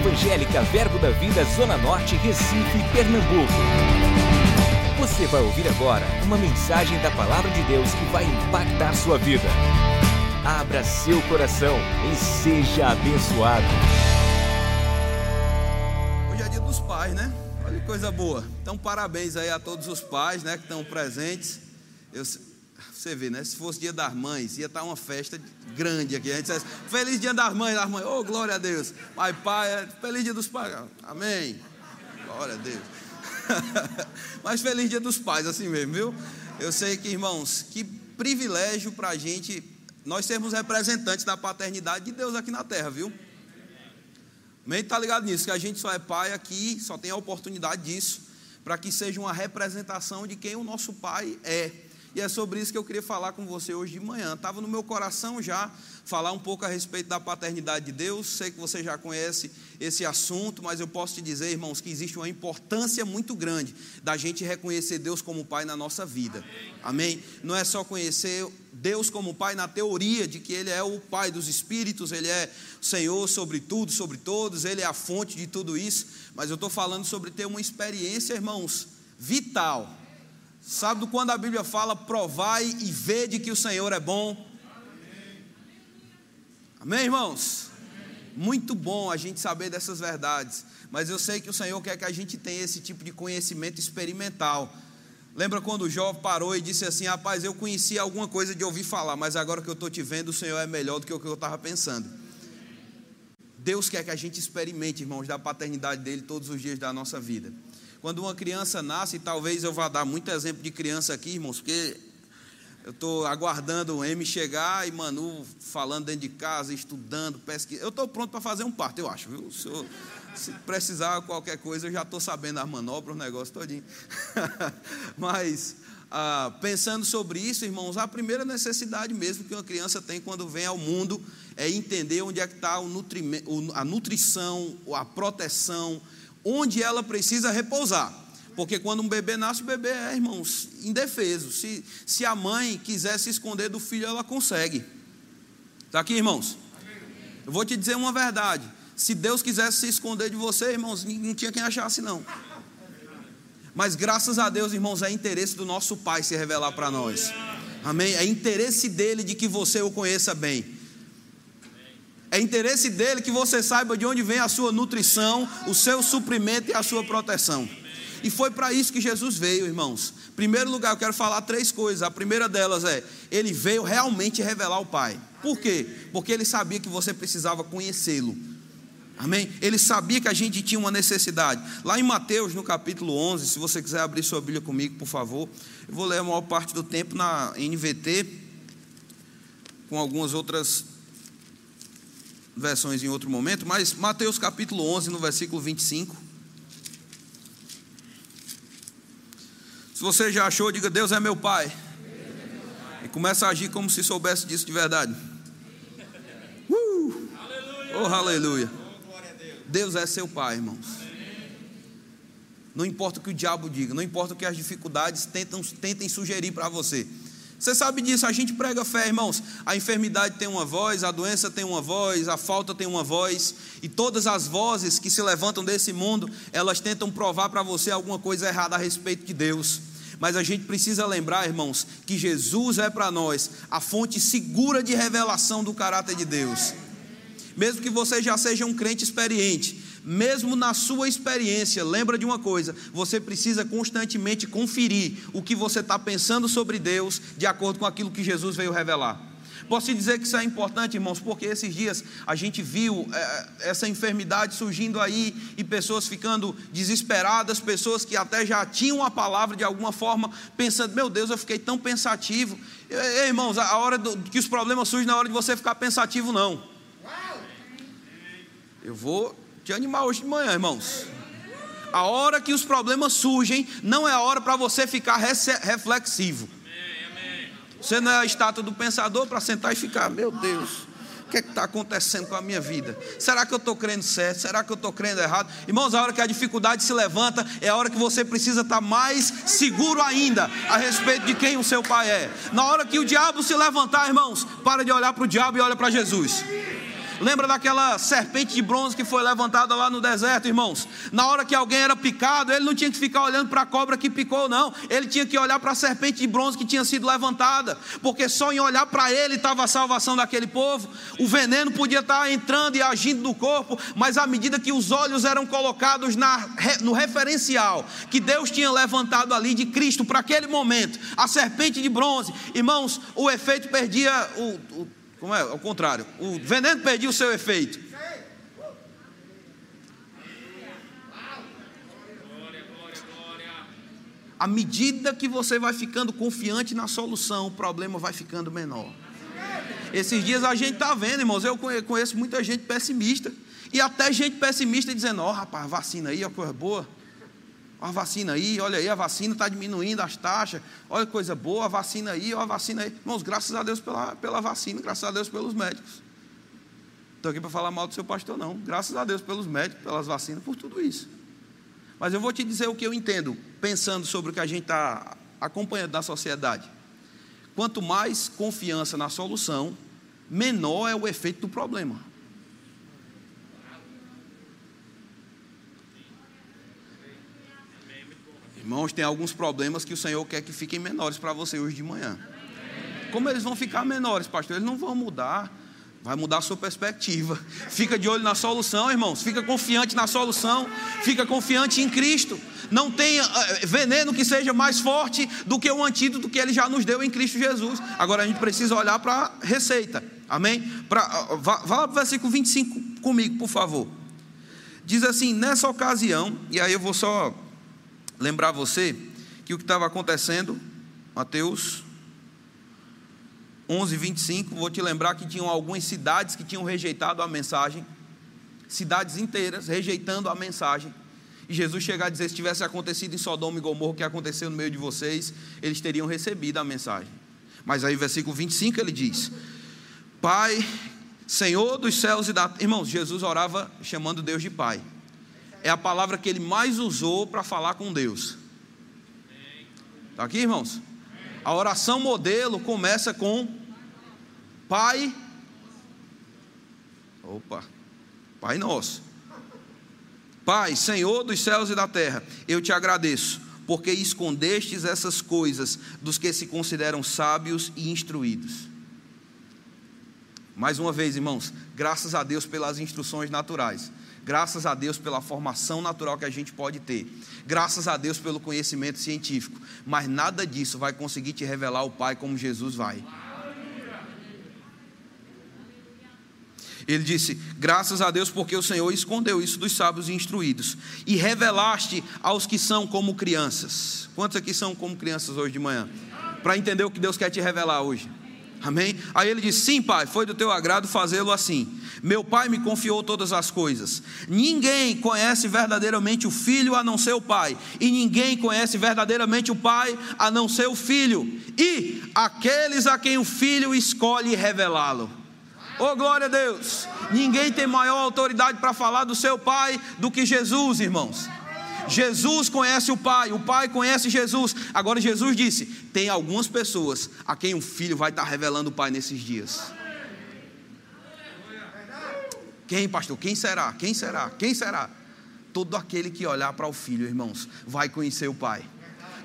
Evangélica Verbo da Vida Zona Norte, Recife, Pernambuco. Você vai ouvir agora uma mensagem da Palavra de Deus que vai impactar sua vida. Abra seu coração e seja abençoado. Hoje é dia dos pais, né? Olha que coisa boa. Então, parabéns aí a todos os pais, né, que estão presentes. Eu, você vê, né? Se fosse dia das mães, ia estar uma festa grande aqui. A gente dissesse, feliz dia das mães, das mães. Oh, glória a Deus. Pai, pai, é feliz dia dos pais. Amém. Glória a Deus. Mas feliz dia dos pais, assim mesmo, viu? Eu sei que, irmãos, que privilégio para a gente, nós sermos representantes da paternidade de Deus aqui na terra, viu? Amém? Tá ligado nisso? Que a gente só é pai aqui, só tem a oportunidade disso, para que seja uma representação de quem o nosso pai é. E é sobre isso que eu queria falar com você hoje de manhã. Estava no meu coração já falar um pouco a respeito da paternidade de Deus. Sei que você já conhece esse assunto, mas eu posso te dizer, irmãos, que existe uma importância muito grande da gente reconhecer Deus como Pai na nossa vida. Amém? Amém? Não é só conhecer Deus como Pai na teoria de que Ele é o Pai dos Espíritos, Ele é Senhor sobre tudo, sobre todos, Ele é a fonte de tudo isso, mas eu estou falando sobre ter uma experiência, irmãos, vital Sabe quando a Bíblia fala, provai e vede que o Senhor é bom? Amém, irmãos? Muito bom a gente saber dessas verdades, mas eu sei que o Senhor quer que a gente tenha esse tipo de conhecimento experimental. Lembra quando o Jó parou e disse assim: Rapaz, eu conhecia alguma coisa de ouvir falar, mas agora que eu estou te vendo, o Senhor é melhor do que o que eu estava pensando. Deus quer que a gente experimente, irmãos, da paternidade dele todos os dias da nossa vida. Quando uma criança nasce, talvez eu vá dar muito exemplo de criança aqui, irmãos, porque eu estou aguardando o M chegar e Manu falando dentro de casa, estudando, pesquisando. Eu estou pronto para fazer um parto, eu acho, viu? Se, eu, se precisar qualquer coisa, eu já estou sabendo as manobras, o negócio todinho. Mas, ah, pensando sobre isso, irmãos, a primeira necessidade mesmo que uma criança tem quando vem ao mundo é entender onde é que está a nutrição, a proteção, onde ela precisa repousar. Porque quando um bebê nasce, o bebê é, irmãos, indefeso. Se, se a mãe quiser se esconder do filho, ela consegue. Está aqui, irmãos? Eu vou te dizer uma verdade. Se Deus quisesse se esconder de você, irmãos, não tinha quem achasse, não. Mas graças a Deus, irmãos, é interesse do nosso Pai se revelar para nós. Amém? É interesse dele de que você o conheça bem. É interesse dele que você saiba de onde vem a sua nutrição, o seu suprimento e a sua proteção. E foi para isso que Jesus veio, irmãos. Primeiro lugar, eu quero falar três coisas. A primeira delas é: ele veio realmente revelar o Pai. Por quê? Porque ele sabia que você precisava conhecê-lo. Amém? Ele sabia que a gente tinha uma necessidade. Lá em Mateus, no capítulo 11, se você quiser abrir sua Bíblia comigo, por favor. Eu vou ler a maior parte do tempo na NVT, com algumas outras versões em outro momento, mas Mateus capítulo 11, no versículo 25. Se você já achou, diga: Deus é meu Pai. E começa a agir como se soubesse disso de verdade. Uh! Oh, aleluia. Deus é seu Pai, irmãos. Não importa o que o diabo diga, não importa o que as dificuldades tentam, tentem sugerir para você. Você sabe disso, a gente prega fé, irmãos. A enfermidade tem uma voz, a doença tem uma voz, a falta tem uma voz, e todas as vozes que se levantam desse mundo, elas tentam provar para você alguma coisa errada a respeito de Deus. Mas a gente precisa lembrar, irmãos, que Jesus é para nós a fonte segura de revelação do caráter de Deus. Mesmo que você já seja um crente experiente, mesmo na sua experiência, lembra de uma coisa: você precisa constantemente conferir o que você está pensando sobre Deus, de acordo com aquilo que Jesus veio revelar. Posso dizer que isso é importante, irmãos, porque esses dias a gente viu é, essa enfermidade surgindo aí e pessoas ficando desesperadas, pessoas que até já tinham a palavra de alguma forma, pensando: meu Deus, eu fiquei tão pensativo. Ei, irmãos, a hora do, que os problemas surgem na hora de você ficar pensativo, não. Eu vou te animar hoje de manhã, irmãos. A hora que os problemas surgem, não é a hora para você ficar reflexivo. Você não é a estátua do pensador para sentar e ficar, meu Deus, o que é está acontecendo com a minha vida? Será que eu estou crendo certo? Será que eu estou crendo errado? Irmãos, a hora que a dificuldade se levanta, é a hora que você precisa estar tá mais seguro ainda a respeito de quem o seu pai é. Na hora que o diabo se levantar, irmãos, para de olhar para o diabo e olha para Jesus. Lembra daquela serpente de bronze que foi levantada lá no deserto, irmãos? Na hora que alguém era picado, ele não tinha que ficar olhando para a cobra que picou, não. Ele tinha que olhar para a serpente de bronze que tinha sido levantada, porque só em olhar para ele estava a salvação daquele povo. O veneno podia estar entrando e agindo no corpo, mas à medida que os olhos eram colocados na, no referencial que Deus tinha levantado ali de Cristo para aquele momento, a serpente de bronze, irmãos, o efeito perdia o, o como é? Ao contrário, o veneno perdia o seu efeito. À medida que você vai ficando confiante na solução, o problema vai ficando menor. Esses dias a gente está vendo, irmãos, eu conheço muita gente pessimista. E até gente pessimista dizendo, ó oh, rapaz, vacina aí, ó coisa boa a vacina aí, olha aí, a vacina está diminuindo as taxas, olha coisa boa, a vacina aí, olha a vacina aí. Irmãos, graças a Deus pela, pela vacina, graças a Deus pelos médicos. Estou aqui para falar mal do seu pastor, não. Graças a Deus pelos médicos, pelas vacinas, por tudo isso. Mas eu vou te dizer o que eu entendo, pensando sobre o que a gente está acompanhando na sociedade. Quanto mais confiança na solução, menor é o efeito do problema. Irmãos, tem alguns problemas que o Senhor quer que fiquem menores para você hoje de manhã. Como eles vão ficar menores, pastor? Eles não vão mudar. Vai mudar a sua perspectiva. Fica de olho na solução, irmãos. Fica confiante na solução. Fica confiante em Cristo. Não tenha eh, veneno que seja mais forte do que o antídoto que Ele já nos deu em Cristo Jesus. Agora a gente precisa olhar para a receita. Amém? Pra, vá, vá lá para o versículo 25 comigo, por favor. Diz assim: nessa ocasião, e aí eu vou só lembrar você que o que estava acontecendo, Mateus 11, 25, vou te lembrar que tinham algumas cidades que tinham rejeitado a mensagem, cidades inteiras rejeitando a mensagem. E Jesus chegar a dizer: se tivesse acontecido em Sodoma e Gomorra o que aconteceu no meio de vocês, eles teriam recebido a mensagem. Mas aí, versículo 25, ele diz: Pai, Senhor dos céus e da. Irmãos, Jesus orava chamando Deus de Pai é a palavra que ele mais usou para falar com Deus. Está aqui, irmãos? A oração modelo começa com Pai. Opa, Pai Nosso. Pai, Senhor dos céus e da terra, eu te agradeço, porque escondestes essas coisas dos que se consideram sábios e instruídos. Mais uma vez, irmãos, graças a Deus pelas instruções naturais. Graças a Deus pela formação natural que a gente pode ter. Graças a Deus pelo conhecimento científico. Mas nada disso vai conseguir te revelar o Pai como Jesus vai. Ele disse: Graças a Deus, porque o Senhor escondeu isso dos sábios e instruídos, e revelaste aos que são como crianças. Quantos aqui são como crianças hoje de manhã? Para entender o que Deus quer te revelar hoje. Amém? Aí ele disse: Sim, pai, foi do teu agrado fazê-lo assim. Meu pai me confiou todas as coisas. Ninguém conhece verdadeiramente o filho a não ser o pai, e ninguém conhece verdadeiramente o pai a não ser o filho, e aqueles a quem o filho escolhe revelá-lo. Oh, glória a Deus! Ninguém tem maior autoridade para falar do seu pai do que Jesus, irmãos. Jesus conhece o Pai, o Pai conhece Jesus. Agora, Jesus disse: tem algumas pessoas a quem o Filho vai estar revelando o Pai nesses dias. Quem, pastor? Quem será? Quem será? Quem será? Todo aquele que olhar para o Filho, irmãos, vai conhecer o Pai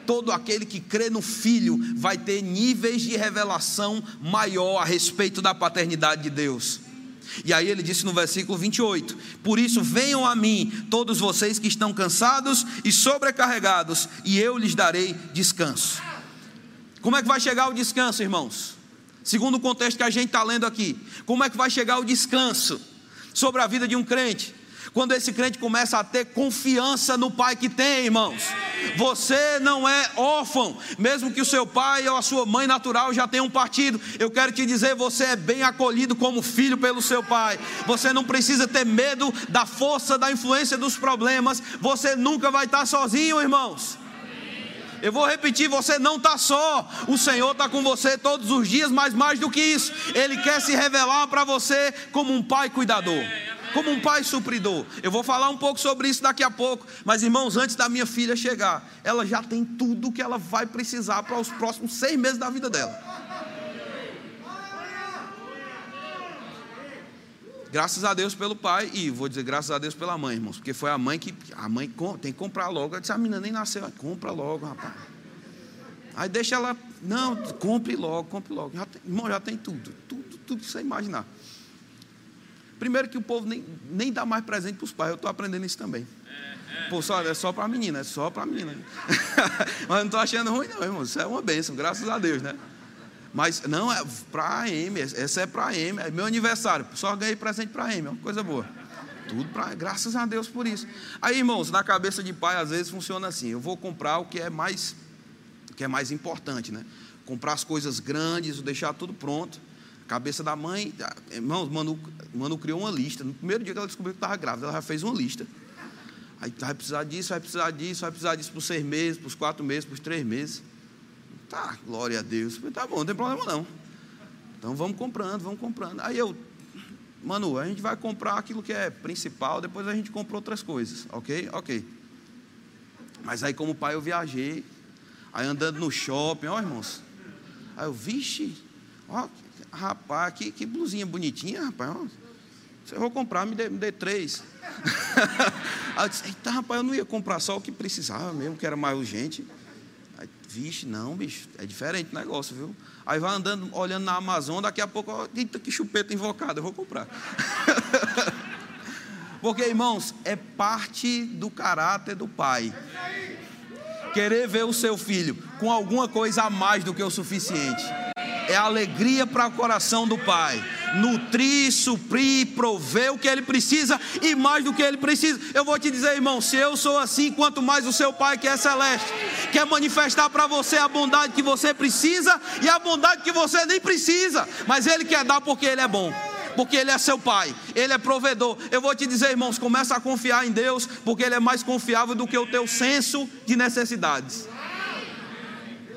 todo aquele que crê no Filho vai ter níveis de revelação maior a respeito da paternidade de Deus. E aí ele disse no versículo 28: Por isso venham a mim, todos vocês que estão cansados e sobrecarregados, e eu lhes darei descanso. Como é que vai chegar o descanso, irmãos? Segundo o contexto que a gente está lendo aqui, como é que vai chegar o descanso sobre a vida de um crente? Quando esse crente começa a ter confiança no pai que tem, irmãos. Você não é órfão, mesmo que o seu pai ou a sua mãe natural já tenham partido. Eu quero te dizer, você é bem acolhido como filho pelo seu pai. Você não precisa ter medo da força, da influência dos problemas. Você nunca vai estar sozinho, irmãos. Eu vou repetir: você não está só, o Senhor está com você todos os dias, mas mais do que isso, Ele quer se revelar para você como um pai cuidador como um pai supridor. Eu vou falar um pouco sobre isso daqui a pouco, mas irmãos, antes da minha filha chegar, ela já tem tudo que ela vai precisar para os próximos seis meses da vida dela. Graças a Deus pelo pai e vou dizer graças a Deus pela mãe, irmãos, porque foi a mãe que a mãe tem que comprar logo. Eu disse, a menina nem nasceu, compra logo, rapaz. Aí deixa ela, não, compre logo, compre logo. Já tem, irmão, já tem tudo, tudo, tudo que você imaginar. Primeiro que o povo nem, nem dá mais presente para os pais, eu estou aprendendo isso também. Pô, só, é só para a menina, é só para a menina. Mas não estou achando ruim, não, irmão. Isso é uma bênção, graças a Deus, né? Mas não, é para a M, essa é para a M, é meu aniversário, só ganhei presente para a M, é uma coisa boa. Tudo para, graças a Deus por isso. Aí, irmãos, na cabeça de pai às vezes funciona assim: eu vou comprar o que é mais, o que é mais importante, né? Comprar as coisas grandes, deixar tudo pronto. Cabeça da mãe, irmãos, Manu, Manu criou uma lista. No primeiro dia que ela descobriu que estava grávida, ela já fez uma lista. Aí vai precisar disso, vai precisar disso, vai precisar disso por seis meses, por quatro meses, por três meses. Tá, glória a Deus. Tá bom, não tem problema não. Então vamos comprando, vamos comprando. Aí eu, Manu, a gente vai comprar aquilo que é principal, depois a gente compra outras coisas, ok? Ok. Mas aí, como pai, eu viajei. Aí andando no shopping, ó irmãos. Aí eu, vixe, ó, rapaz, que, que blusinha bonitinha, rapaz. Se eu vou comprar, me dê, me dê três. aí eu disse, eita, rapaz, eu não ia comprar só o que precisava mesmo, que era mais urgente. Vixe, não, bicho, é diferente o negócio, viu? Aí vai andando, olhando na Amazon, daqui a pouco, eita, que chupeta invocada, eu vou comprar. Porque, irmãos, é parte do caráter do pai. Querer ver o seu filho com alguma coisa a mais do que o suficiente. É alegria para o coração do pai nutrir, suprir, prover o que ele precisa e mais do que ele precisa. Eu vou te dizer, irmão, se eu sou assim, quanto mais o seu Pai que é celeste, quer manifestar para você a bondade que você precisa e a bondade que você nem precisa, mas ele quer dar porque ele é bom porque Ele é seu Pai, Ele é provedor. Eu vou te dizer, irmãos, começa a confiar em Deus, porque Ele é mais confiável do que o teu senso de necessidades.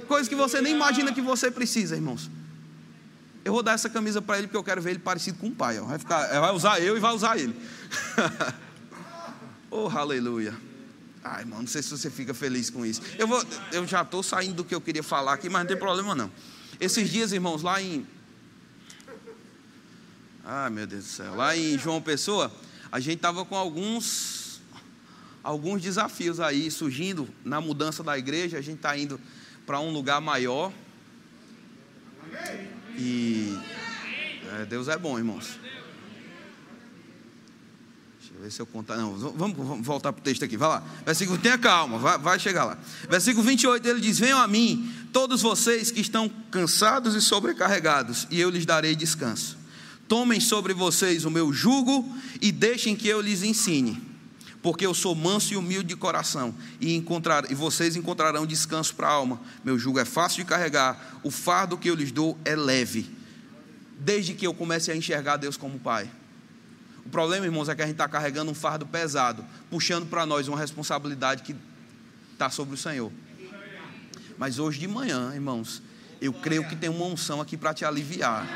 Coisas que você nem imagina que você precisa, irmãos. Eu vou dar essa camisa para ele porque eu quero ver ele parecido com o pai. Ó. Vai, ficar, vai usar eu e vai usar ele. oh, aleluia. Ai, irmão, não sei se você fica feliz com isso. Eu, vou, eu já estou saindo do que eu queria falar aqui, mas não tem problema não. Esses dias, irmãos, lá em. Ai, meu Deus do céu. Lá em João Pessoa, a gente estava com alguns, alguns desafios aí surgindo na mudança da igreja. A gente está indo para um lugar maior. Amém. E é, Deus é bom, irmãos. Deixa eu ver se eu contar. Não, vamos, vamos voltar para o texto aqui. Vai lá. Versículo, tenha calma, vai, vai chegar lá. Versículo 28, ele diz: Venham a mim, todos vocês que estão cansados e sobrecarregados, e eu lhes darei descanso. Tomem sobre vocês o meu jugo e deixem que eu lhes ensine porque eu sou manso e humilde de coração, e, encontrar, e vocês encontrarão descanso para a alma. Meu jugo é fácil de carregar, o fardo que eu lhes dou é leve. Desde que eu comece a enxergar Deus como Pai. O problema, irmãos, é que a gente está carregando um fardo pesado, puxando para nós uma responsabilidade que está sobre o Senhor. Mas hoje de manhã, irmãos, eu creio que tem uma unção aqui para te aliviar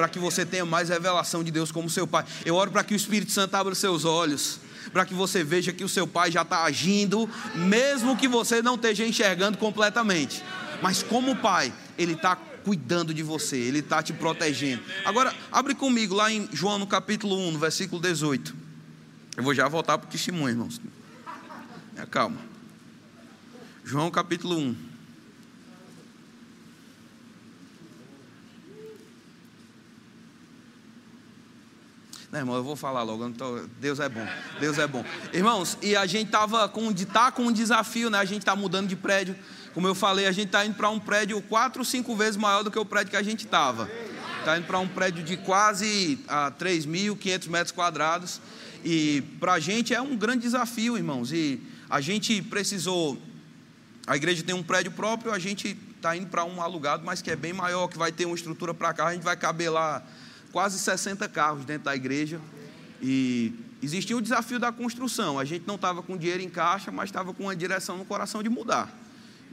para que você tenha mais revelação de Deus como seu Pai. Eu oro para que o Espírito Santo abra os seus olhos, para que você veja que o seu Pai já está agindo, mesmo que você não esteja enxergando completamente. Mas como Pai, Ele está cuidando de você, Ele está te protegendo. Agora, abre comigo lá em João no capítulo 1, no versículo 18. Eu vou já voltar para o testemunho, irmãos. Calma. João capítulo 1. Não, irmão, eu vou falar logo. Tô... Deus é bom. Deus é bom. Irmãos, e a gente estava com, tá com um desafio, né? A gente está mudando de prédio. Como eu falei, a gente está indo para um prédio quatro, cinco vezes maior do que o prédio que a gente estava. Está indo para um prédio de quase ah, 3.500 metros quadrados. E para a gente é um grande desafio, irmãos. E a gente precisou. A igreja tem um prédio próprio, a gente está indo para um alugado, mas que é bem maior, que vai ter uma estrutura para cá. A gente vai caber lá quase 60 carros dentro da igreja. E existia o desafio da construção. A gente não estava com dinheiro em caixa, mas estava com uma direção no coração de mudar.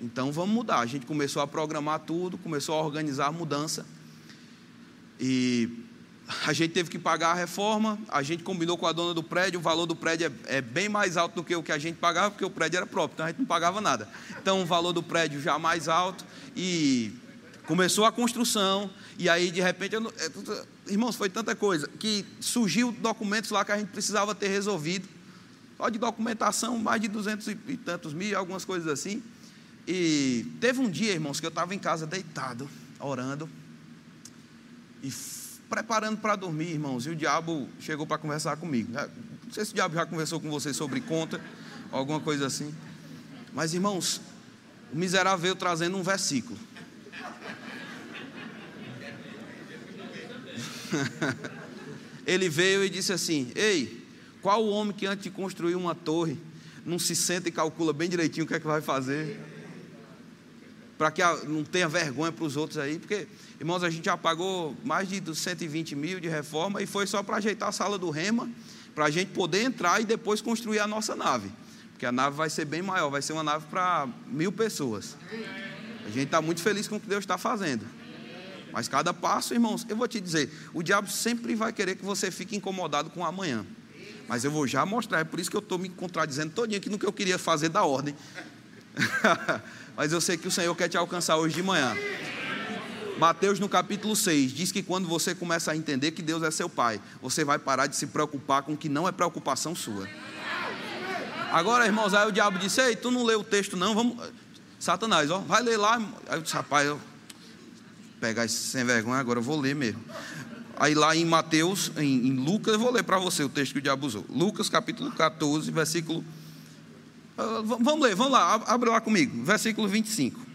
Então vamos mudar. A gente começou a programar tudo, começou a organizar a mudança. E a gente teve que pagar a reforma. A gente combinou com a dona do prédio. O valor do prédio é, é, bem mais alto do que o que a gente pagava, porque o prédio era próprio, então a gente não pagava nada. Então o valor do prédio já mais alto. E Começou a construção, e aí de repente, eu, é, irmãos, foi tanta coisa, que surgiu documentos lá que a gente precisava ter resolvido. Só de documentação, mais de duzentos e tantos mil, algumas coisas assim. E teve um dia, irmãos, que eu estava em casa deitado, orando, e preparando para dormir, irmãos, e o diabo chegou para conversar comigo. Não sei se o diabo já conversou com você sobre conta, alguma coisa assim. Mas, irmãos, o miserável veio trazendo um versículo. Ele veio e disse assim: Ei, qual o homem que antes de construir uma torre não se senta e calcula bem direitinho o que é que vai fazer? Para que não tenha vergonha para os outros aí, porque, irmãos, a gente já pagou mais de 120 mil de reforma e foi só para ajeitar a sala do Rema, para a gente poder entrar e depois construir a nossa nave. Porque a nave vai ser bem maior, vai ser uma nave para mil pessoas. A gente está muito feliz com o que Deus está fazendo. Mas cada passo, irmãos, eu vou te dizer, o diabo sempre vai querer que você fique incomodado com o amanhã. Mas eu vou já mostrar, é por isso que eu estou me contradizendo todinho aqui no que eu queria fazer da ordem. Mas eu sei que o Senhor quer te alcançar hoje de manhã. Mateus no capítulo 6 diz que quando você começa a entender que Deus é seu Pai, você vai parar de se preocupar com o que não é preocupação sua. Agora, irmãos, aí o diabo disse: Ei, tu não leu o texto, não? Vamos. Satanás, ó, vai ler lá. Aí eu disse: Rapaz, eu pegar esse sem vergonha, agora eu vou ler mesmo. Aí lá em Mateus, em, em Lucas, eu vou ler para você o texto que o diabo usou. Lucas capítulo 14, versículo. Uh, vamos ler, vamos lá, abre lá comigo, versículo 25.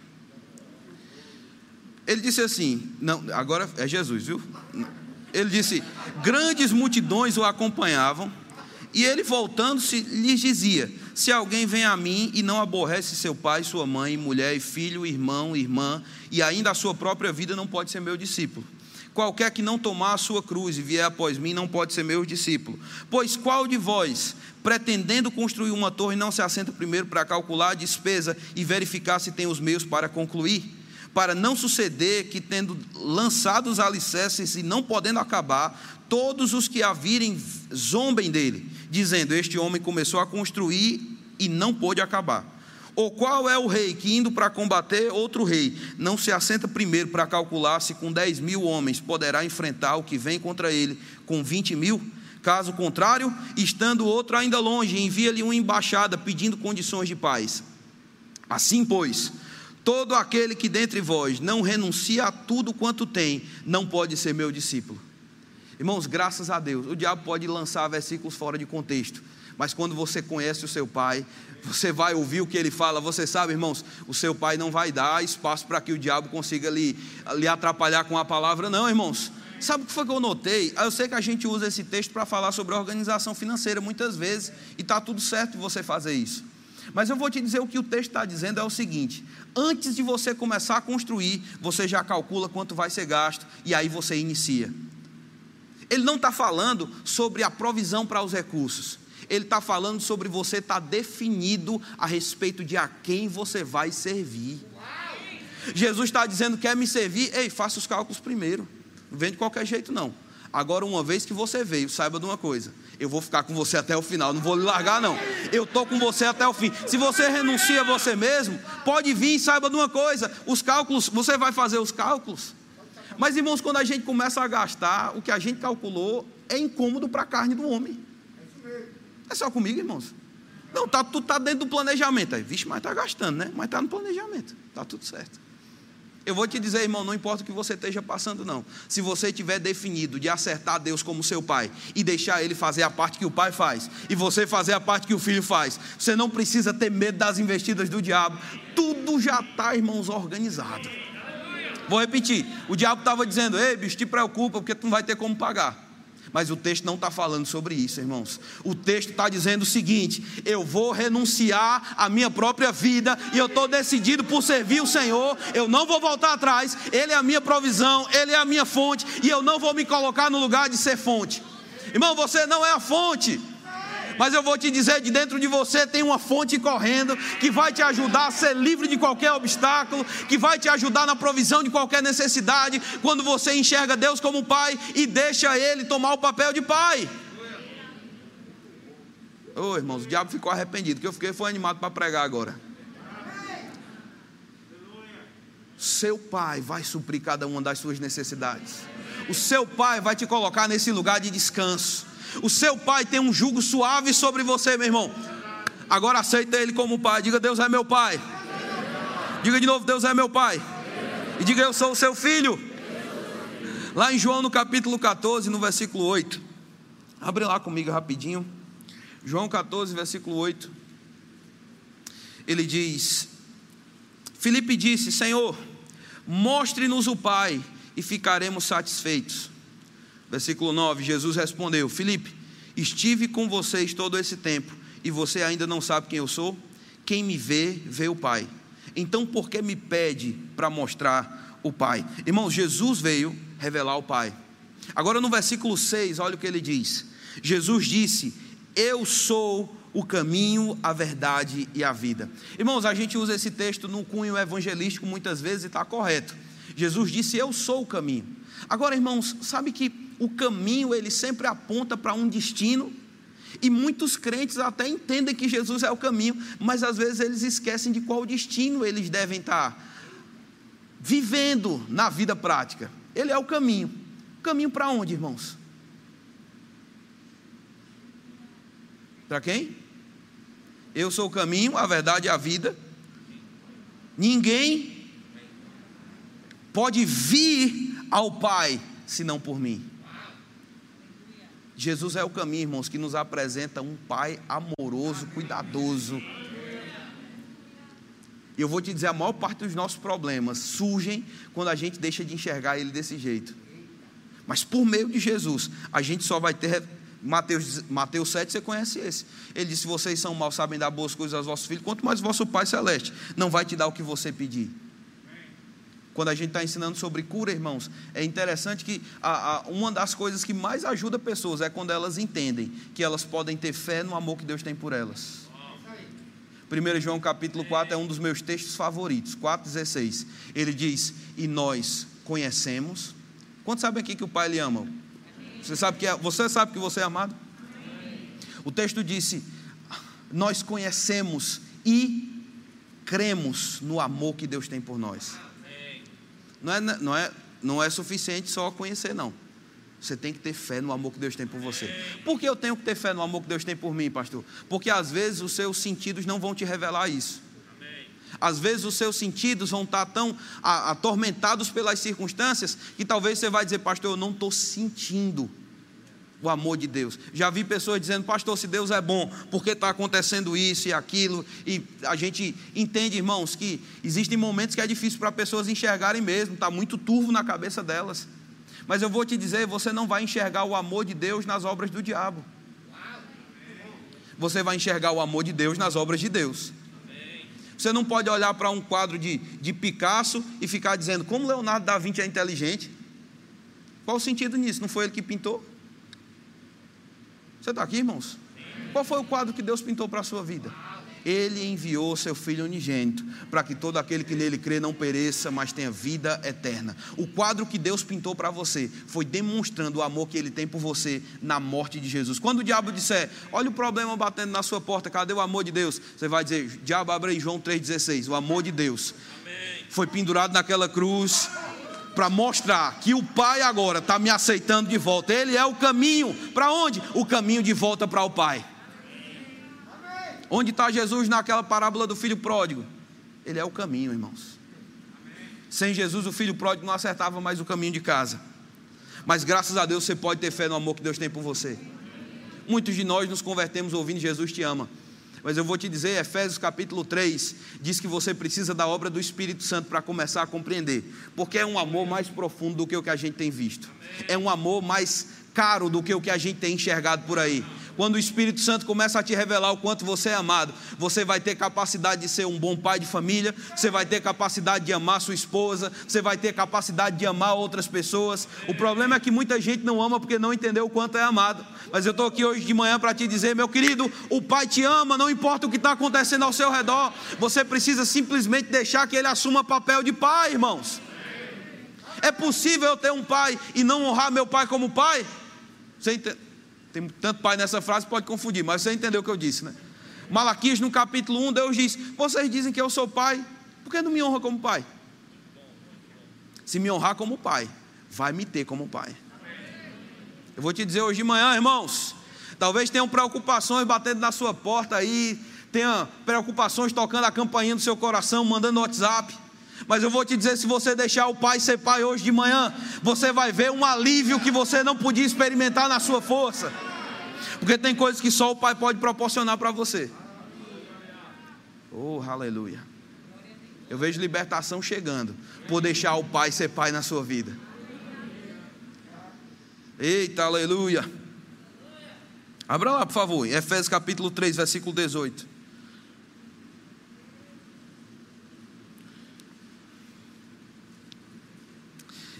Ele disse assim, não, agora é Jesus, viu? Ele disse: Grandes multidões o acompanhavam, e ele voltando-se lhes dizia: se alguém vem a mim e não aborrece seu pai, sua mãe, mulher, filho, irmão, irmã, e ainda a sua própria vida, não pode ser meu discípulo. Qualquer que não tomar a sua cruz e vier após mim, não pode ser meu discípulo. Pois qual de vós, pretendendo construir uma torre, não se assenta primeiro para calcular a despesa e verificar se tem os meios para concluir? Para não suceder que, tendo lançado os alicerces e não podendo acabar, todos os que a virem zombem dele dizendo: Este homem começou a construir e não pôde acabar. Ou qual é o rei que, indo para combater outro rei, não se assenta primeiro para calcular se com 10 mil homens poderá enfrentar o que vem contra ele com 20 mil? Caso contrário, estando outro ainda longe, envia-lhe uma embaixada pedindo condições de paz. Assim, pois, todo aquele que dentre vós não renuncia a tudo quanto tem, não pode ser meu discípulo. Irmãos, graças a Deus, o diabo pode lançar versículos fora de contexto, mas quando você conhece o seu pai, você vai ouvir o que ele fala, você sabe, irmãos, o seu pai não vai dar espaço para que o diabo consiga lhe, lhe atrapalhar com a palavra, não, irmãos. Sabe o que foi que eu notei? Eu sei que a gente usa esse texto para falar sobre organização financeira muitas vezes, e está tudo certo você fazer isso. Mas eu vou te dizer o que o texto está dizendo é o seguinte: antes de você começar a construir, você já calcula quanto vai ser gasto, e aí você inicia. Ele não está falando sobre a provisão para os recursos. Ele está falando sobre você estar tá definido a respeito de a quem você vai servir. Jesus está dizendo: quer me servir? Ei, faça os cálculos primeiro. Não vem de qualquer jeito, não. Agora, uma vez que você veio, saiba de uma coisa: eu vou ficar com você até o final, não vou lhe largar, não. Eu estou com você até o fim. Se você renuncia a você mesmo, pode vir, saiba de uma coisa: os cálculos, você vai fazer os cálculos. Mas, irmãos, quando a gente começa a gastar, o que a gente calculou é incômodo para a carne do homem. É só comigo, irmãos. Não, tá, tu está dentro do planejamento. Aí, vixe, mas está gastando, né? Mas está no planejamento. Está tudo certo. Eu vou te dizer, irmão, não importa o que você esteja passando, não. Se você tiver definido de acertar Deus como seu pai e deixar Ele fazer a parte que o pai faz, e você fazer a parte que o filho faz, você não precisa ter medo das investidas do diabo. Tudo já está, irmãos, organizado. Vou repetir: o diabo estava dizendo, ei, bicho, te preocupa, porque tu não vai ter como pagar. Mas o texto não está falando sobre isso, irmãos. O texto está dizendo o seguinte: eu vou renunciar à minha própria vida e eu estou decidido por servir o Senhor. Eu não vou voltar atrás. Ele é a minha provisão, Ele é a minha fonte e eu não vou me colocar no lugar de ser fonte. Irmão, você não é a fonte. Mas eu vou te dizer: de dentro de você tem uma fonte correndo que vai te ajudar a ser livre de qualquer obstáculo, que vai te ajudar na provisão de qualquer necessidade, quando você enxerga Deus como Pai e deixa Ele tomar o papel de Pai. Ô oh, irmãos, o diabo ficou arrependido, que eu fiquei foi animado para pregar agora. seu pai vai suprir cada uma das suas necessidades. O seu pai vai te colocar nesse lugar de descanso. O seu pai tem um jugo suave sobre você, meu irmão. Agora aceita ele como pai. Diga: Deus é meu pai. Diga de novo: Deus é meu pai. E diga: Eu sou o seu filho. Lá em João, no capítulo 14, no versículo 8. Abre lá comigo rapidinho. João 14, versículo 8. Ele diz: Filipe disse: Senhor, mostre-nos o Pai e ficaremos satisfeitos. Versículo 9: Jesus respondeu: Filipe, estive com vocês todo esse tempo e você ainda não sabe quem eu sou? Quem me vê, vê o Pai. Então por que me pede para mostrar o Pai? Irmãos, Jesus veio revelar o Pai. Agora no versículo 6, olha o que ele diz. Jesus disse: Eu sou o caminho, a verdade e a vida. Irmãos, a gente usa esse texto no cunho evangelístico muitas vezes e está correto. Jesus disse: Eu sou o caminho. Agora, irmãos, sabe que o caminho ele sempre aponta para um destino e muitos crentes até entendem que Jesus é o caminho, mas às vezes eles esquecem de qual destino eles devem estar vivendo na vida prática. Ele é o caminho. Caminho para onde, irmãos? Para quem? Eu sou o caminho, a verdade e a vida. Ninguém pode vir ao Pai senão por mim. Jesus é o caminho, irmãos, que nos apresenta um Pai amoroso, cuidadoso. E eu vou te dizer, a maior parte dos nossos problemas surgem quando a gente deixa de enxergar Ele desse jeito. Mas por meio de Jesus, a gente só vai ter Mateus, Mateus 7, você conhece esse. Ele disse: Vocês são mal, sabem dar boas coisas aos vossos filhos, quanto mais vosso Pai Celeste não vai te dar o que você pedir. Quando a gente está ensinando sobre cura, irmãos, é interessante que a, a, uma das coisas que mais ajuda pessoas é quando elas entendem que elas podem ter fé no amor que Deus tem por elas. 1 João capítulo 4 é um dos meus textos favoritos, 4,16. Ele diz: E nós conhecemos. Quantos sabem aqui que o Pai lhe ama? Você sabe que é, você sabe que você é amado? O texto disse: Nós conhecemos e cremos no amor que Deus tem por nós. Não é, não é, não é suficiente só conhecer, não. Você tem que ter fé no amor que Deus tem por você. Por que eu tenho que ter fé no amor que Deus tem por mim, pastor? Porque às vezes os seus sentidos não vão te revelar isso. Às vezes os seus sentidos vão estar tão atormentados pelas circunstâncias que talvez você vai dizer, pastor, eu não estou sentindo o amor de Deus. Já vi pessoas dizendo, pastor, se Deus é bom, porque está acontecendo isso e aquilo? E a gente entende, irmãos, que existem momentos que é difícil para pessoas enxergarem mesmo, está muito turvo na cabeça delas. Mas eu vou te dizer, você não vai enxergar o amor de Deus nas obras do diabo. Você vai enxergar o amor de Deus nas obras de Deus. Você não pode olhar para um quadro de, de Picasso e ficar dizendo como Leonardo da Vinci é inteligente. Qual o sentido nisso? Não foi ele que pintou? Você está aqui, irmãos? Qual foi o quadro que Deus pintou para a sua vida? Ele enviou seu Filho unigênito, para que todo aquele que nele crê não pereça, mas tenha vida eterna. O quadro que Deus pintou para você foi demonstrando o amor que ele tem por você na morte de Jesus. Quando o diabo disser, olha o problema batendo na sua porta, cadê o amor de Deus? Você vai dizer, diabo abre aí João 3,16, o amor de Deus foi pendurado naquela cruz para mostrar que o Pai agora está me aceitando de volta. Ele é o caminho. Para onde? O caminho de volta para o Pai. Onde está Jesus naquela parábola do filho pródigo? Ele é o caminho, irmãos. Sem Jesus, o filho pródigo não acertava mais o caminho de casa. Mas graças a Deus você pode ter fé no amor que Deus tem por você. Muitos de nós nos convertemos ouvindo Jesus te ama. Mas eu vou te dizer, Efésios capítulo 3 diz que você precisa da obra do Espírito Santo para começar a compreender, porque é um amor mais profundo do que o que a gente tem visto, é um amor mais caro do que o que a gente tem enxergado por aí. Quando o Espírito Santo começa a te revelar o quanto você é amado, você vai ter capacidade de ser um bom pai de família, você vai ter capacidade de amar sua esposa, você vai ter capacidade de amar outras pessoas. O problema é que muita gente não ama porque não entendeu o quanto é amado. Mas eu estou aqui hoje de manhã para te dizer, meu querido, o Pai te ama, não importa o que está acontecendo ao seu redor, você precisa simplesmente deixar que Ele assuma papel de pai, irmãos. É possível eu ter um pai e não honrar meu pai como pai? Você entende? Tem tanto pai nessa frase, pode confundir, mas você entendeu o que eu disse, né? Malaquias no capítulo 1, Deus diz: Vocês dizem que eu sou pai, por que não me honra como pai? Se me honrar como pai, vai me ter como pai. Eu vou te dizer hoje de manhã, irmãos. Talvez tenham preocupações batendo na sua porta aí, tenha preocupações tocando a campainha do seu coração, mandando WhatsApp. Mas eu vou te dizer: se você deixar o pai ser pai hoje de manhã, você vai ver um alívio que você não podia experimentar na sua força. Porque tem coisas que só o pai pode proporcionar para você. Oh, aleluia. Eu vejo libertação chegando por deixar o pai ser pai na sua vida. Eita, aleluia. Abra lá, por favor, Efésios capítulo 3, versículo 18.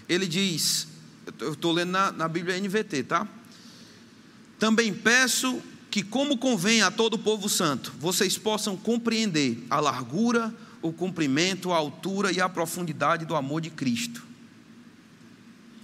Ele diz, eu estou lendo na, na Bíblia NVT, tá? Também peço que, como convém a todo povo santo, vocês possam compreender a largura, o comprimento, a altura e a profundidade do amor de Cristo.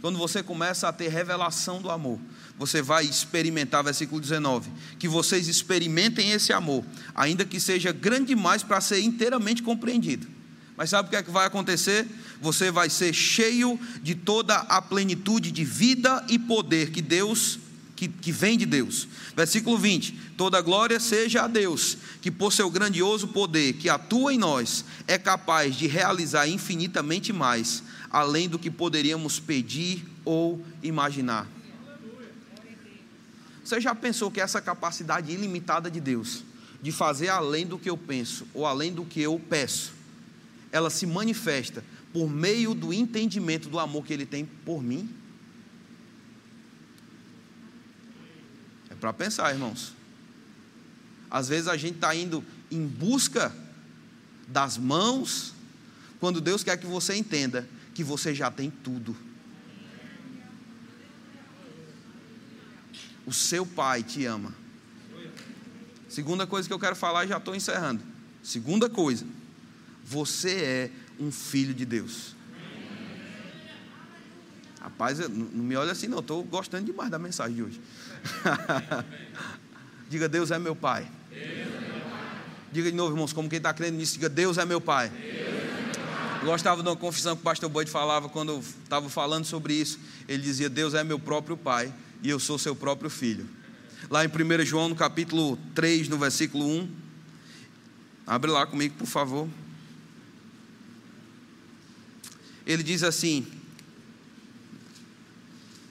Quando você começa a ter revelação do amor, você vai experimentar, versículo 19, que vocês experimentem esse amor, ainda que seja grande demais para ser inteiramente compreendido. Mas sabe o que é que vai acontecer? Você vai ser cheio de toda a plenitude de vida e poder que Deus que, que, vem de Deus. Versículo 20: Toda glória seja a Deus, que por seu grandioso poder que atua em nós, é capaz de realizar infinitamente mais, além do que poderíamos pedir ou imaginar. Você já pensou que essa capacidade ilimitada de Deus, de fazer além do que eu penso ou além do que eu peço, ela se manifesta por meio do entendimento do amor que Ele tem por mim? É para pensar, irmãos. Às vezes a gente está indo em busca das mãos, quando Deus quer que você entenda que você já tem tudo. O seu pai te ama. Segunda coisa que eu quero falar, já estou encerrando. Segunda coisa, você é um filho de Deus. Rapaz, não me olha assim, não. Estou gostando demais da mensagem de hoje. Diga, Deus é meu pai. Diga de novo, irmãos, como quem está crendo nisso, diga, Deus é meu pai. Eu gostava de uma confissão que o pastor Boyd falava quando estava falando sobre isso. Ele dizia: Deus é meu próprio pai e eu sou seu próprio filho. Lá em 1 João, no capítulo 3, no versículo 1. Abre lá comigo, por favor ele diz assim: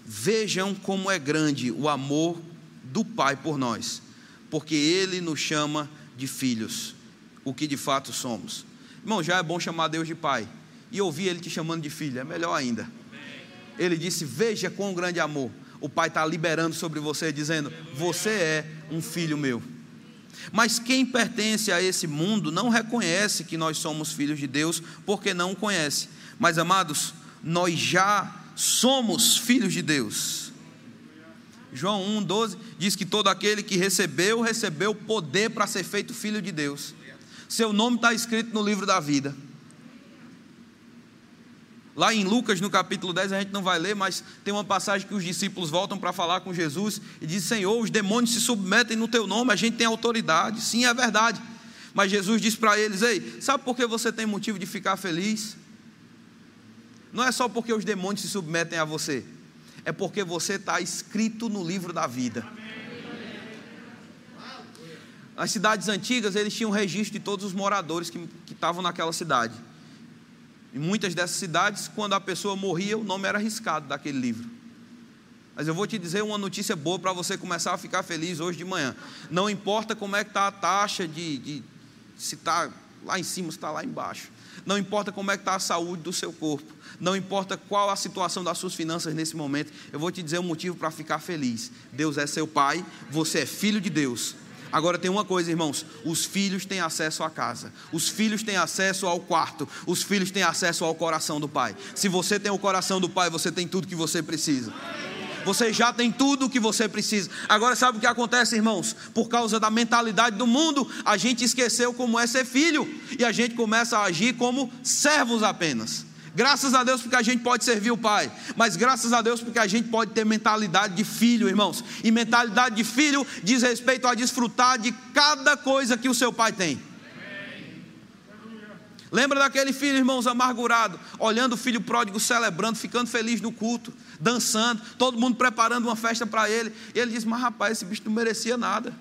Vejam como é grande o amor do Pai por nós, porque Ele nos chama de filhos, o que de fato somos. Irmão, já é bom chamar Deus de Pai, e ouvir Ele te chamando de filho, é melhor ainda. Ele disse: Veja quão grande amor. O Pai está liberando sobre você, dizendo: Você é um filho meu. Mas quem pertence a esse mundo não reconhece que nós somos filhos de Deus, porque não o conhece. Mas amados, nós já somos filhos de Deus. João 1,12 diz que todo aquele que recebeu, recebeu poder para ser feito filho de Deus. Seu nome está escrito no livro da vida. Lá em Lucas, no capítulo 10, a gente não vai ler, mas tem uma passagem que os discípulos voltam para falar com Jesus e diz: Senhor, os demônios se submetem no teu nome, a gente tem autoridade. Sim, é verdade. Mas Jesus diz para eles: Ei, sabe por que você tem motivo de ficar feliz? Não é só porque os demônios se submetem a você, é porque você está escrito no livro da vida. Nas cidades antigas, eles tinham registro de todos os moradores que, que estavam naquela cidade. Em muitas dessas cidades, quando a pessoa morria, o nome era arriscado daquele livro. Mas eu vou te dizer uma notícia boa para você começar a ficar feliz hoje de manhã. Não importa como é que está a taxa de, de se está lá em cima, se está lá embaixo. Não importa como é que está a saúde do seu corpo. Não importa qual a situação das suas finanças nesse momento. Eu vou te dizer um motivo para ficar feliz. Deus é seu pai, você é filho de Deus. Agora tem uma coisa, irmãos: os filhos têm acesso à casa, os filhos têm acesso ao quarto, os filhos têm acesso ao coração do pai. Se você tem o coração do pai, você tem tudo que você precisa. Você já tem tudo o que você precisa. Agora, sabe o que acontece, irmãos? Por causa da mentalidade do mundo, a gente esqueceu como é ser filho e a gente começa a agir como servos apenas. Graças a Deus porque a gente pode servir o Pai, mas graças a Deus porque a gente pode ter mentalidade de filho, irmãos. E mentalidade de filho diz respeito a desfrutar de cada coisa que o seu pai tem. Lembra daquele filho, irmãos, amargurado, olhando o filho pródigo celebrando, ficando feliz no culto, dançando, todo mundo preparando uma festa para ele. E ele diz: Mas rapaz, esse bicho não merecia nada.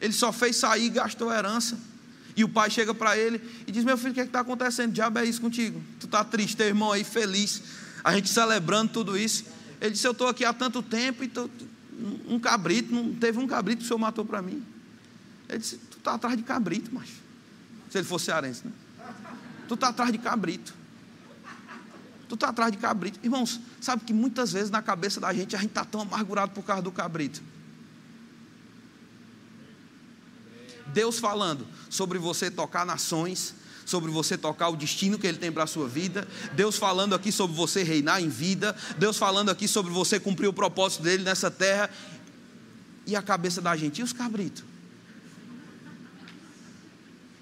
Ele só fez sair e gastou a herança. E o pai chega para ele e diz: Meu filho, o que é está acontecendo? Diabo é isso contigo? Tu está triste, teu irmão aí feliz, a gente celebrando tudo isso. Ele disse: Eu estou aqui há tanto tempo e tô, um cabrito, não teve um cabrito que o senhor matou para mim. Ele disse: Tu está atrás de cabrito, macho. Se ele fosse cearense, né? Tu está atrás de cabrito. Tu está atrás de cabrito. Irmãos, sabe que muitas vezes na cabeça da gente a gente está tão amargurado por causa do cabrito. Deus falando sobre você tocar nações, sobre você tocar o destino que Ele tem para a sua vida, Deus falando aqui sobre você reinar em vida, Deus falando aqui sobre você cumprir o propósito dele nessa terra, e a cabeça da gente, e os cabritos?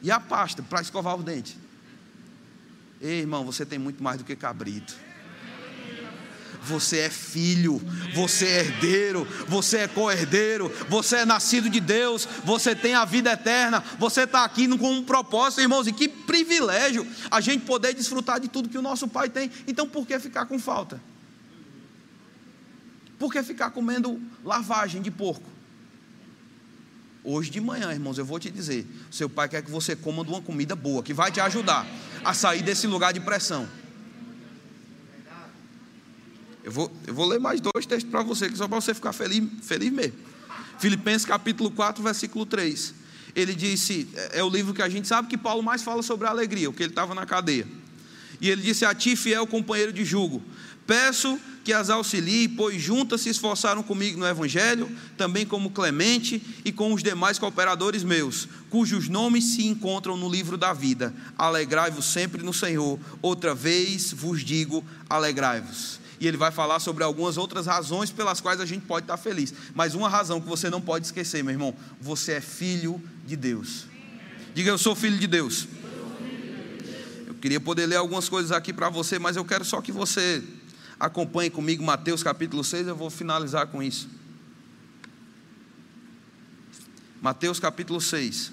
E a pasta para escovar os dentes? Ei, irmão, você tem muito mais do que cabrito. Você é filho, você é herdeiro, você é co-herdeiro, você é nascido de Deus, você tem a vida eterna, você está aqui com um propósito, irmãos, e que privilégio a gente poder desfrutar de tudo que o nosso Pai tem. Então, por que ficar com falta? Por que ficar comendo lavagem de porco? Hoje de manhã, irmãos, eu vou te dizer: seu pai quer que você coma de uma comida boa, que vai te ajudar a sair desse lugar de pressão. Eu vou, eu vou ler mais dois textos para você, só para você ficar feliz, feliz mesmo. Filipenses capítulo 4, versículo 3. Ele disse, é, é o livro que a gente sabe que Paulo mais fala sobre a alegria, o que ele estava na cadeia. E ele disse: A ti, fiel companheiro de jugo, peço que as auxilie, pois juntas se esforçaram comigo no Evangelho, também como Clemente e com os demais cooperadores meus, cujos nomes se encontram no livro da vida. Alegrai-vos sempre no Senhor. Outra vez vos digo: alegrai-vos e ele vai falar sobre algumas outras razões pelas quais a gente pode estar feliz. Mas uma razão que você não pode esquecer, meu irmão, você é filho de Deus. Diga, eu sou filho de Deus. Eu queria poder ler algumas coisas aqui para você, mas eu quero só que você acompanhe comigo Mateus capítulo 6, eu vou finalizar com isso. Mateus capítulo 6.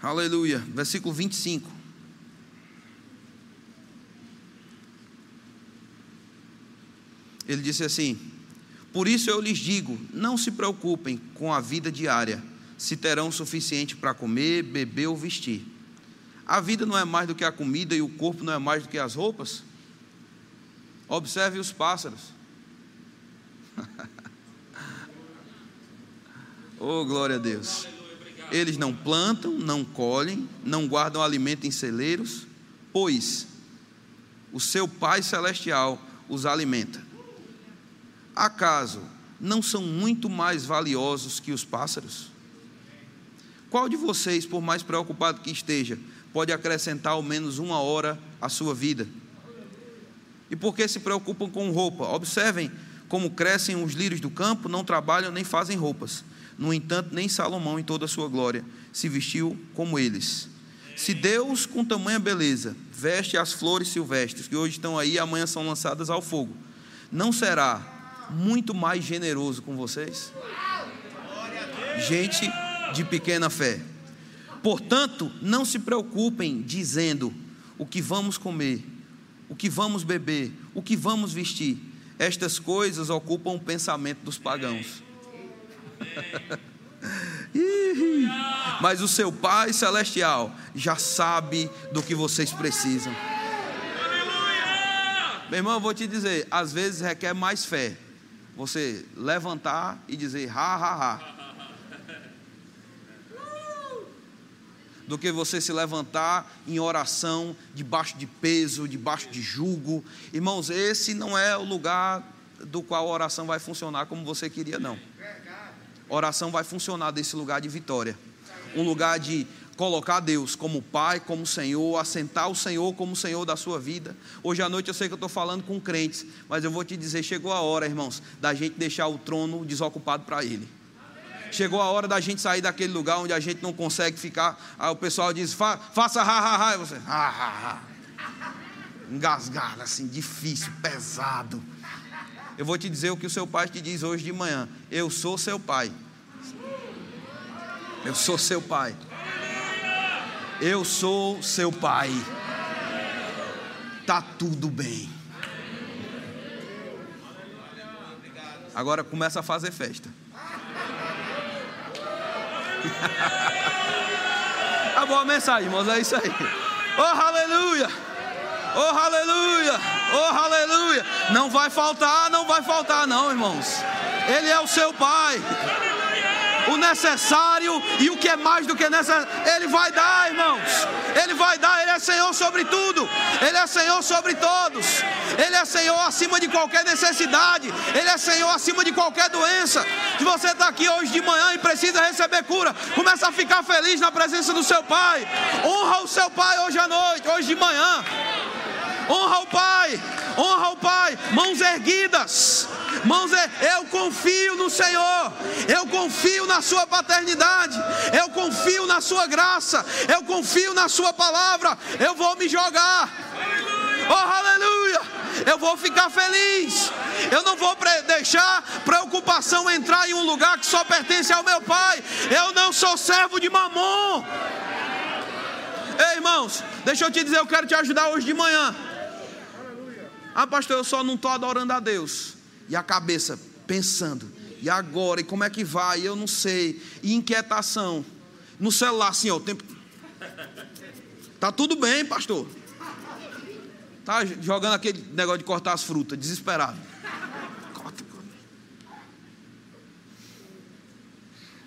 Aleluia. Versículo 25. ele disse assim: Por isso eu lhes digo: não se preocupem com a vida diária, se terão suficiente para comer, beber ou vestir. A vida não é mais do que a comida e o corpo não é mais do que as roupas? Observe os pássaros. oh, glória a Deus. Eles não plantam, não colhem, não guardam alimento em celeiros, pois o seu Pai Celestial os alimenta. Acaso não são muito mais valiosos que os pássaros? Qual de vocês, por mais preocupado que esteja, pode acrescentar ao menos uma hora à sua vida? E por que se preocupam com roupa? Observem como crescem os lírios do campo, não trabalham nem fazem roupas. No entanto, nem Salomão, em toda a sua glória, se vestiu como eles. Se Deus, com tamanha beleza, veste as flores silvestres, que hoje estão aí e amanhã são lançadas ao fogo, não será muito mais generoso com vocês? Gente de pequena fé. Portanto, não se preocupem dizendo o que vamos comer, o que vamos beber, o que vamos vestir. Estas coisas ocupam o pensamento dos pagãos. Mas o seu Pai Celestial já sabe do que vocês precisam. Meu irmão, eu vou te dizer, às vezes requer mais fé você levantar e dizer ha, ha, ha. Do que você se levantar em oração, debaixo de peso, debaixo de jugo. Irmãos, esse não é o lugar do qual a oração vai funcionar como você queria, não. oração vai funcionar desse lugar de vitória. Um lugar de colocar Deus como Pai, como Senhor, assentar o Senhor como Senhor da sua vida. Hoje à noite eu sei que eu estou falando com crentes, mas eu vou te dizer: chegou a hora, irmãos, da gente deixar o trono desocupado para Ele. Chegou a hora da gente sair daquele lugar onde a gente não consegue ficar. Aí o pessoal diz: Fa, faça ha, ha, ha. E você, ha, ha, ha. Engasgado, assim, difícil, pesado. Eu vou te dizer o que o seu pai te diz hoje de manhã: Eu sou seu pai. Eu sou seu pai. Eu sou seu pai. Tá tudo bem. Agora começa a fazer festa. A boa mensagem, irmãos, é isso aí. Oh, aleluia! Oh, aleluia! Oh, aleluia! Não vai faltar, não vai faltar, não, irmãos. Ele é o seu Pai o necessário e o que é mais do que necessário. Ele vai dar, irmãos. Ele vai dar. Ele é Senhor sobre tudo. Ele é Senhor sobre todos. Ele é Senhor acima de qualquer necessidade. Ele é Senhor acima de qualquer doença. Se você está aqui hoje de manhã e precisa receber cura, começa a ficar feliz na presença do seu Pai. Honra o seu Pai hoje à noite, hoje de manhã. Honra o Pai. Honra o Pai. Mãos erguidas. Mãos, eu confio no Senhor, eu confio na Sua paternidade, eu confio na Sua graça, eu confio na Sua palavra, eu vou me jogar. Oh, aleluia! Eu vou ficar feliz. Eu não vou deixar preocupação entrar em um lugar que só pertence ao meu Pai. Eu não sou servo de mamon. Ei, irmãos, deixa eu te dizer, eu quero te ajudar hoje de manhã. Ah, pastor, eu só não estou adorando a Deus e a cabeça pensando, e agora, e como é que vai? Eu não sei, e inquietação. No celular, assim, ó, o tempo. Tá tudo bem, pastor. Tá jogando aquele negócio de cortar as frutas, desesperado.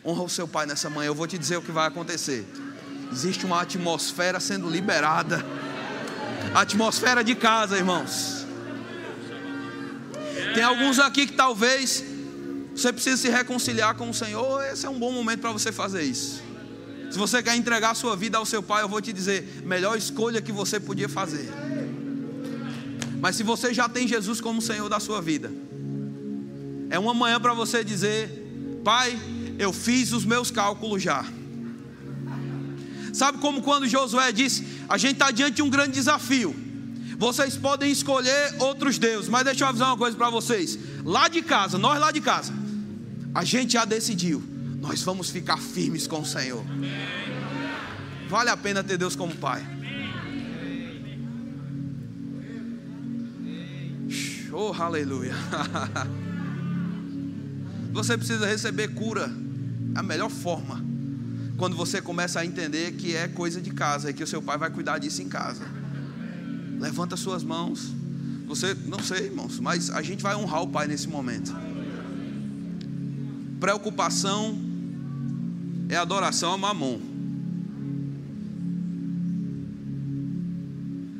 Honra o seu pai nessa manhã. Eu vou te dizer o que vai acontecer. Existe uma atmosfera sendo liberada. Atmosfera de casa, irmãos. Tem alguns aqui que talvez você precise se reconciliar com o Senhor. Esse é um bom momento para você fazer isso. Se você quer entregar a sua vida ao seu Pai, eu vou te dizer: melhor escolha que você podia fazer. Mas se você já tem Jesus como Senhor da sua vida, é uma manhã para você dizer: Pai, eu fiz os meus cálculos já. Sabe como quando Josué disse: a gente está diante de um grande desafio. Vocês podem escolher outros deuses, mas deixa eu avisar uma coisa para vocês. Lá de casa, nós lá de casa, a gente já decidiu. Nós vamos ficar firmes com o Senhor. Vale a pena ter Deus como Pai. Oh, aleluia. Você precisa receber cura. A melhor forma. Quando você começa a entender que é coisa de casa e que o seu pai vai cuidar disso em casa. Levanta suas mãos. Você, não sei, irmãos, mas a gente vai honrar o Pai nesse momento. Preocupação é adoração a mamon.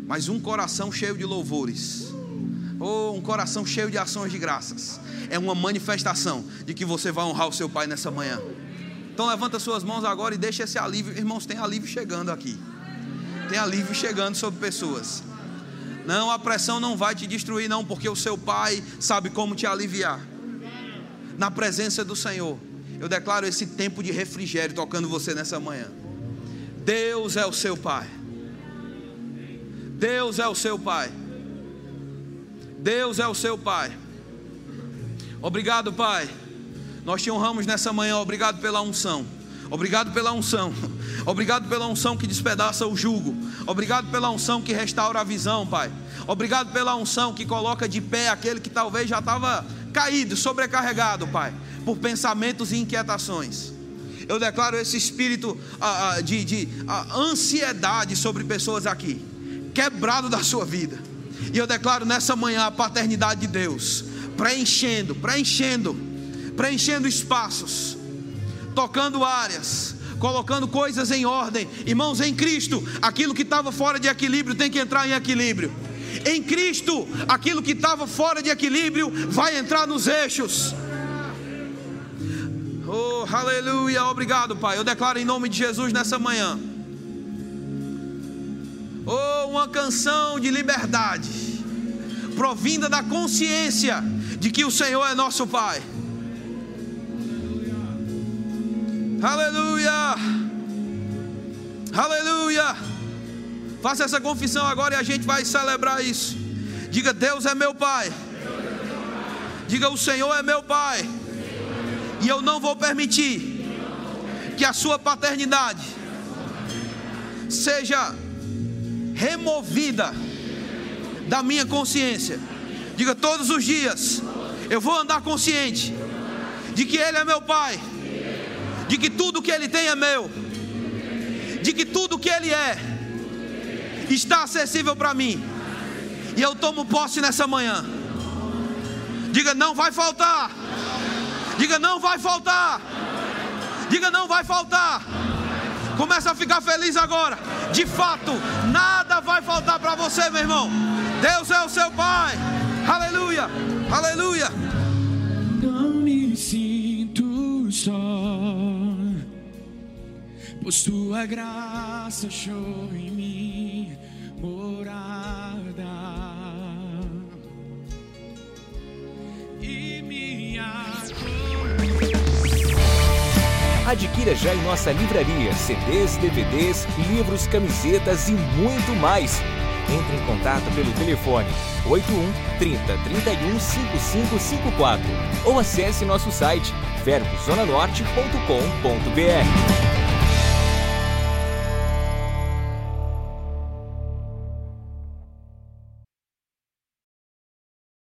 Mas um coração cheio de louvores, ou um coração cheio de ações de graças, é uma manifestação de que você vai honrar o seu Pai nessa manhã. Então levanta suas mãos agora e deixa esse alívio, irmãos, tem alívio chegando aqui. Tem alívio chegando sobre pessoas. Não, a pressão não vai te destruir, não, porque o seu pai sabe como te aliviar. Na presença do Senhor, eu declaro esse tempo de refrigério tocando você nessa manhã. Deus é o seu pai. Deus é o seu pai. Deus é o seu pai. Obrigado, Pai. Nós te honramos nessa manhã. Obrigado pela unção. Obrigado pela unção. Obrigado pela unção que despedaça o jugo. Obrigado pela unção que restaura a visão, Pai. Obrigado pela unção que coloca de pé aquele que talvez já estava caído, sobrecarregado, Pai, por pensamentos e inquietações. Eu declaro esse espírito ah, ah, de, de ah, ansiedade sobre pessoas aqui, quebrado da sua vida. E eu declaro nessa manhã a paternidade de Deus, preenchendo, preenchendo, preenchendo espaços tocando áreas, colocando coisas em ordem. Irmãos, em Cristo, aquilo que estava fora de equilíbrio tem que entrar em equilíbrio. Em Cristo, aquilo que estava fora de equilíbrio vai entrar nos eixos. Oh, aleluia, obrigado, Pai. Eu declaro em nome de Jesus nessa manhã. Oh, uma canção de liberdade, provinda da consciência de que o Senhor é nosso Pai. Aleluia! Aleluia! Faça essa confissão agora e a gente vai celebrar isso. Diga: Deus é meu Pai. Diga: O Senhor é meu Pai. E eu não vou permitir que a sua paternidade seja removida da minha consciência. Diga todos os dias, eu vou andar consciente de que Ele é meu Pai, de que tudo que Ele tem é meu, de que tudo que Ele é está acessível para mim. E eu tomo posse nessa manhã. Diga não vai faltar. Diga não vai faltar. Diga não vai faltar. Começa a ficar feliz agora. De fato, nada vai faltar para você, meu irmão. Deus é o seu Pai. Aleluia. Aleluia. Pois tua graça achou em mim morada. E minha Adquira já em nossa livraria CDs, DVDs, livros, camisetas e muito mais. Entre em contato pelo telefone 81 30 31 5554 ou acesse nosso site verbozonanorte.com.br.